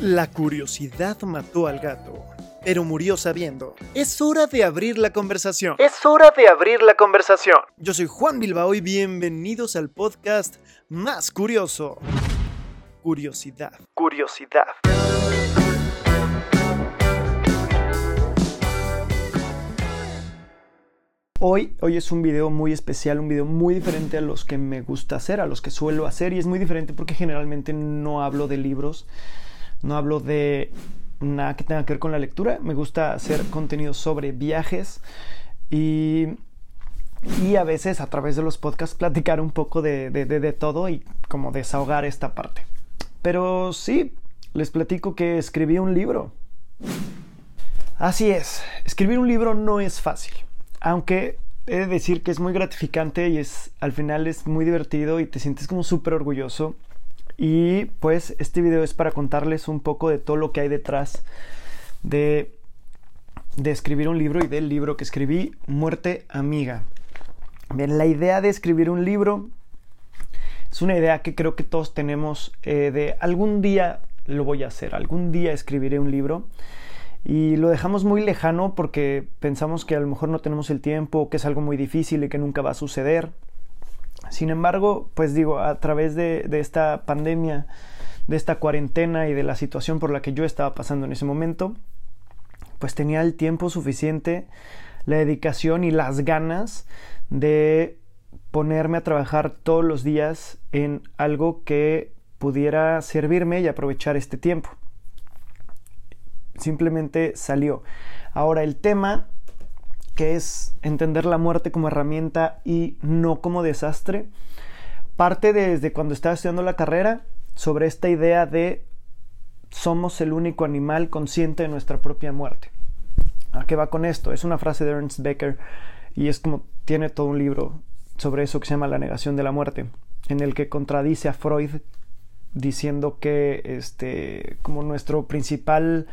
La curiosidad mató al gato, pero murió sabiendo. Es hora de abrir la conversación. Es hora de abrir la conversación. Yo soy Juan Bilbao y bienvenidos al podcast más curioso. Curiosidad. Curiosidad. Hoy, hoy es un video muy especial, un video muy diferente a los que me gusta hacer, a los que suelo hacer y es muy diferente porque generalmente no hablo de libros, no hablo de nada que tenga que ver con la lectura, me gusta hacer contenido sobre viajes y, y a veces a través de los podcasts platicar un poco de, de, de, de todo y como desahogar esta parte. Pero sí, les platico que escribí un libro. Así es, escribir un libro no es fácil aunque he de decir que es muy gratificante y es al final es muy divertido y te sientes como súper orgulloso. Y pues este video es para contarles un poco de todo lo que hay detrás de, escribir un libro y del libro que escribí, Muerte Amiga. La idea de escribir un libro es una idea que creo que todos tenemos eh, de algún día lo voy a hacer, algún día escribiré un libro y lo dejamos muy lejano porque pensamos que a lo mejor no tenemos el tiempo, que es algo muy difícil y que nunca va a suceder. Sin embargo, pues digo, a través de, esta pandemia, de esta cuarentena y de la situación por la que yo estaba pasando en ese momento, pues tenía el tiempo suficiente, la dedicación y las ganas de ponerme a trabajar todos los días en algo que pudiera servirme y aprovechar este tiempo simplemente salió. Ahora el tema que es entender la muerte como herramienta y no como desastre, parte desde cuando estaba estudiando la carrera sobre esta idea de somos el único animal consciente de nuestra propia muerte. ¿A qué va con esto? Es una frase de Ernst Becker y es como tiene todo un libro sobre eso que se llama La negación de la muerte, en el que contradice a Freud diciendo que este como nuestro principal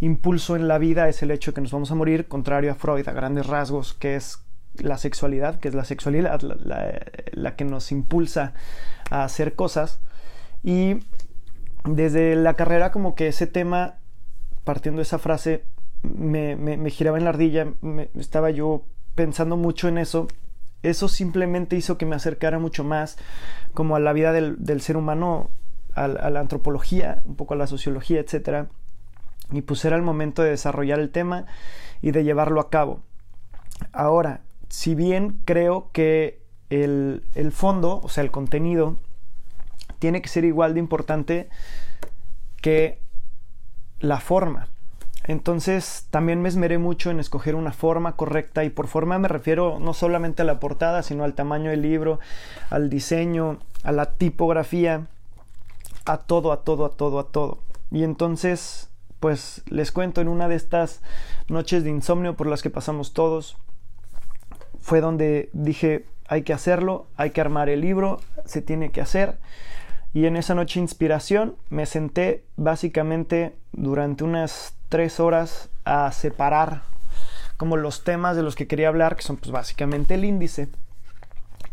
impulso en la vida es el hecho de que nos vamos a morir, contrario a Freud, a grandes rasgos, que es la sexualidad, que es la sexualidad la, que nos impulsa a hacer cosas. Y desde la carrera como que ese tema, partiendo de esa frase, me, me, giraba en la ardilla, estaba yo pensando mucho en eso. Eso simplemente hizo que me acercara mucho más como a la vida del, ser humano, a, a, la antropología, un poco a la sociología, etcétera y pues era el momento de desarrollar el tema y de llevarlo a cabo. Ahora, si bien creo que el, el fondo, o sea, el contenido, tiene que ser igual de importante que la forma. Entonces también me esmeré mucho en escoger una forma correcta y por forma me refiero no solamente a la portada, sino al tamaño del libro, al diseño, a la tipografía, a todo, a todo, a todo, a todo. Y entonces pues les cuento en una de estas noches de insomnio por las que pasamos todos, fue donde dije, hay que hacerlo, hay que armar el libro, se tiene que hacer. Y en esa noche inspiración me senté básicamente durante unas tres horas a separar como los temas de los que quería hablar, que son pues básicamente el índice.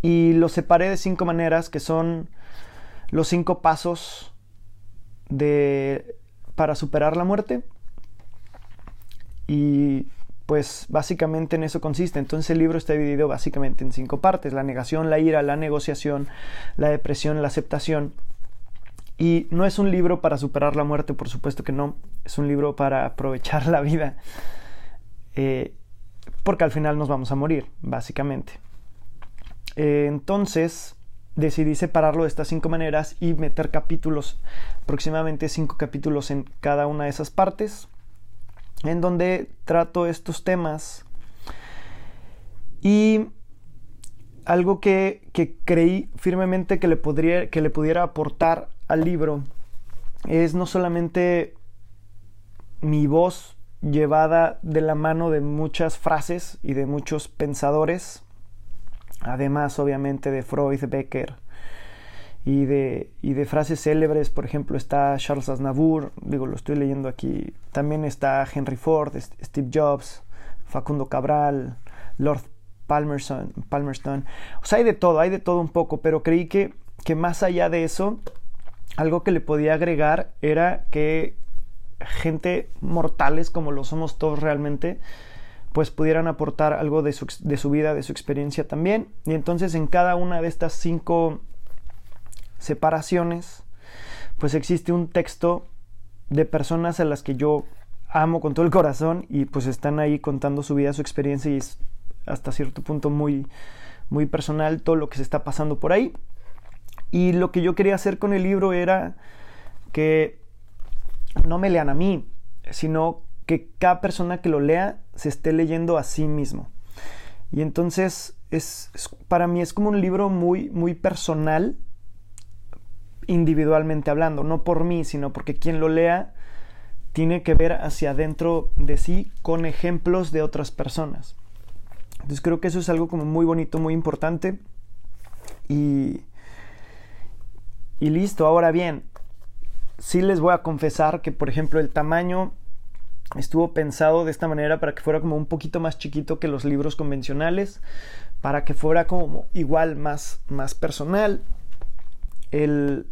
Y lo separé de cinco maneras, que son los cinco pasos de para superar la muerte. Y pues básicamente en eso consiste. Entonces el libro está dividido básicamente en cinco partes. La negación, la ira, la negociación, la depresión, la aceptación. Y no es un libro para superar la muerte, por supuesto que no. Es un libro para aprovechar la vida. Eh, porque al final nos vamos a morir, básicamente. Eh, entonces, decidí separarlo de estas cinco maneras y meter capítulos, aproximadamente cinco capítulos en cada una de esas partes, en donde trato estos temas. Y algo que, que creí firmemente que le, podría, que le pudiera aportar al libro es no solamente mi voz llevada de la mano de muchas frases y de muchos pensadores, además obviamente de Freud, Becker y de, y de frases célebres, por ejemplo está Charles Aznavour, digo, lo estoy leyendo aquí, también está Henry Ford, Steve Jobs, Facundo Cabral, Lord Palmerston, Palmerston, o sea, hay de todo, hay de todo un poco, pero creí que, que más allá de eso, algo que le podía agregar era que gente mortales como lo somos todos realmente, pues pudieran aportar algo de su, de su, vida, de su experiencia también. Y entonces en cada una de estas cinco separaciones, pues existe un texto de personas a las que yo amo con todo el corazón y pues están ahí contando su vida, su experiencia y es hasta cierto punto muy, muy personal todo lo que se está pasando por ahí. Y lo que yo quería hacer con el libro era que no me lean a mí, sino que cada persona que lo lea se esté leyendo a sí mismo. Y entonces es, para mí es como un libro muy, muy personal, individualmente hablando, no por mí, sino porque quien lo lea tiene que ver hacia adentro de sí con ejemplos de otras personas. Entonces creo que eso es algo como muy bonito, muy importante. Y, y listo, ahora bien, sí les voy a confesar que por ejemplo el tamaño estuvo pensado de esta manera para que fuera como un poquito más chiquito que los libros convencionales, para que fuera como igual más, más personal. El,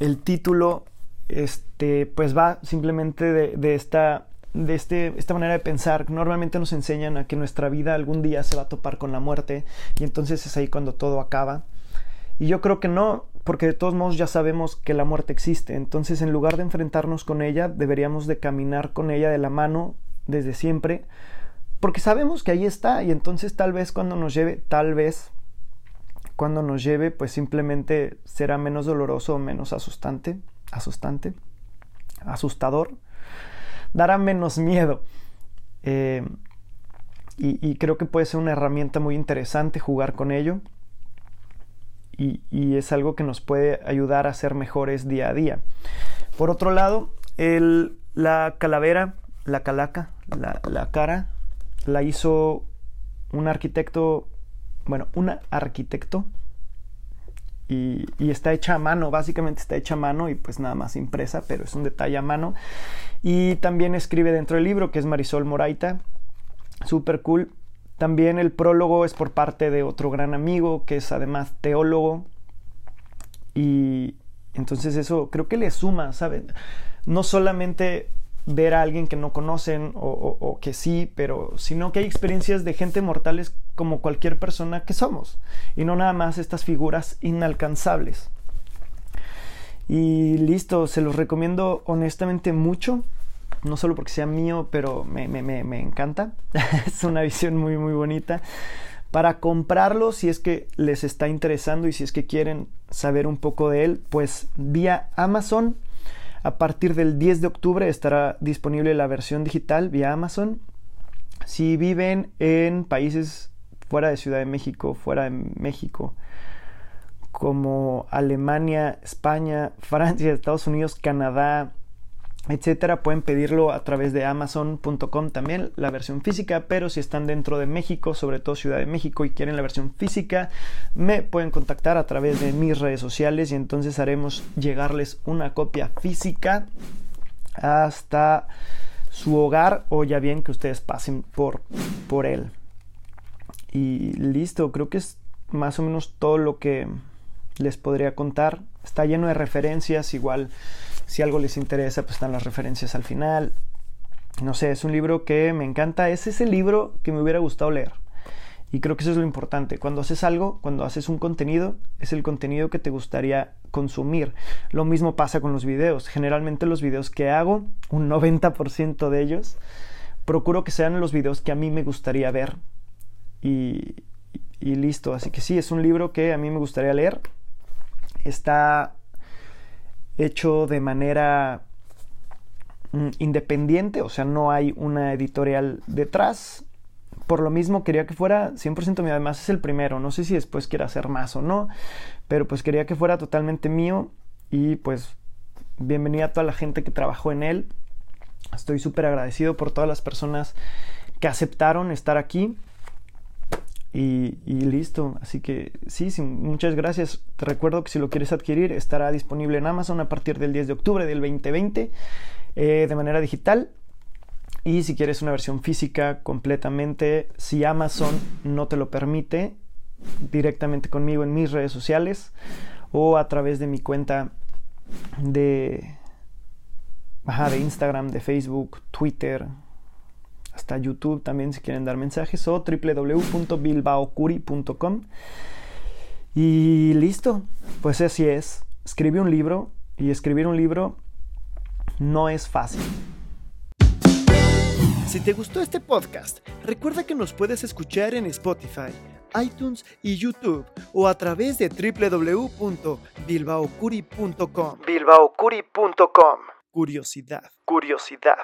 el título este, pues va simplemente de, de esta de este, esta manera de pensar. Normalmente nos enseñan a que nuestra vida algún día se va a topar con la muerte y entonces es ahí cuando todo acaba. Y yo creo que no, porque de todos modos ya sabemos que la muerte existe. Entonces en lugar de enfrentarnos con ella, deberíamos de caminar con ella de la mano desde siempre, porque sabemos que ahí está y entonces tal vez cuando nos lleve, tal vez cuando nos lleve, pues simplemente será menos doloroso menos asustante, asustante, asustador dará menos miedo. Eh, y, creo que puede ser una herramienta muy interesante jugar con ello. Y, es algo que nos puede ayudar a ser mejores día a día. Por otro lado, la calavera, la calaca, la, cara, la hizo un arquitecto, bueno, una arquitecto y, está hecha a mano, básicamente está hecha a mano y pues nada más impresa, pero es un detalle a mano. Y también escribe dentro del libro, que es Marisol Moraita, súper cool. También el prólogo es por parte de otro gran amigo, que es además teólogo. Y entonces eso creo que le suma, ¿saben? No solamente ver a alguien que no conocen o, que sí, pero sino que hay experiencias de gente mortales como cualquier persona que somos y no nada más estas figuras inalcanzables. Y listo, se los recomiendo honestamente mucho, no solo porque sea mío, pero me, me, me encanta, es una visión muy muy bonita. Para comprarlo, si es que les está interesando y si es que quieren saber un poco de él, pues vía Amazon a partir del 10 de octubre estará disponible la versión digital vía Amazon. Si viven en países fuera de Ciudad de México, fuera de México, como Alemania, España, Francia, Estados Unidos, Canadá, etcétera, pueden pedirlo a través de amazon.com también la versión física, pero si están dentro de México, sobre todo Ciudad de México y quieren la versión física, me pueden contactar a través de mis redes sociales y entonces haremos llegarles una copia física hasta su hogar o ya bien que ustedes pasen por, por él. Y listo, creo que es más o menos todo lo que les podría contar. Está lleno de referencias, igual si algo les interesa, pues están las referencias al final. No sé, es un libro que me encanta. Es ese libro que me hubiera gustado leer. Y creo que eso es lo importante. Cuando haces algo, cuando haces un contenido, es el contenido que te gustaría consumir. Lo mismo pasa con los videos. Generalmente los videos que hago, un 90% de ellos, procuro que sean los videos que a mí me gustaría ver. Y, y listo. Así que sí, es un libro que a mí me gustaría leer. Está hecho de manera mm, independiente, o sea, no hay una editorial detrás. Por lo mismo quería que fuera 100% mío, además es el primero, no sé si después quiera hacer más o no, pero pues quería que fuera totalmente mío y pues bienvenida a toda la gente que trabajó en él. Estoy súper agradecido por todas las personas que aceptaron estar aquí y, listo. Así que sí, sí, muchas gracias. Te recuerdo que si lo quieres adquirir estará disponible en Amazon a partir del 10 de octubre del 2020 eh, de manera digital. Y si quieres una versión física completamente, si Amazon no te lo permite, directamente conmigo en mis redes sociales o a través de mi cuenta de Ajá, de Instagram, de Facebook, Twitter, hasta YouTube también si quieren dar mensajes o www.bilbaocuri.com. Y listo, pues así es. Escribí un libro y escribir un libro no es fácil. Si te gustó este podcast, recuerda que nos puedes escuchar en Spotify, iTunes y YouTube o a través de www.bilbaocuri.com. Bilbaocuri.com. Curiosidad. Curiosidad.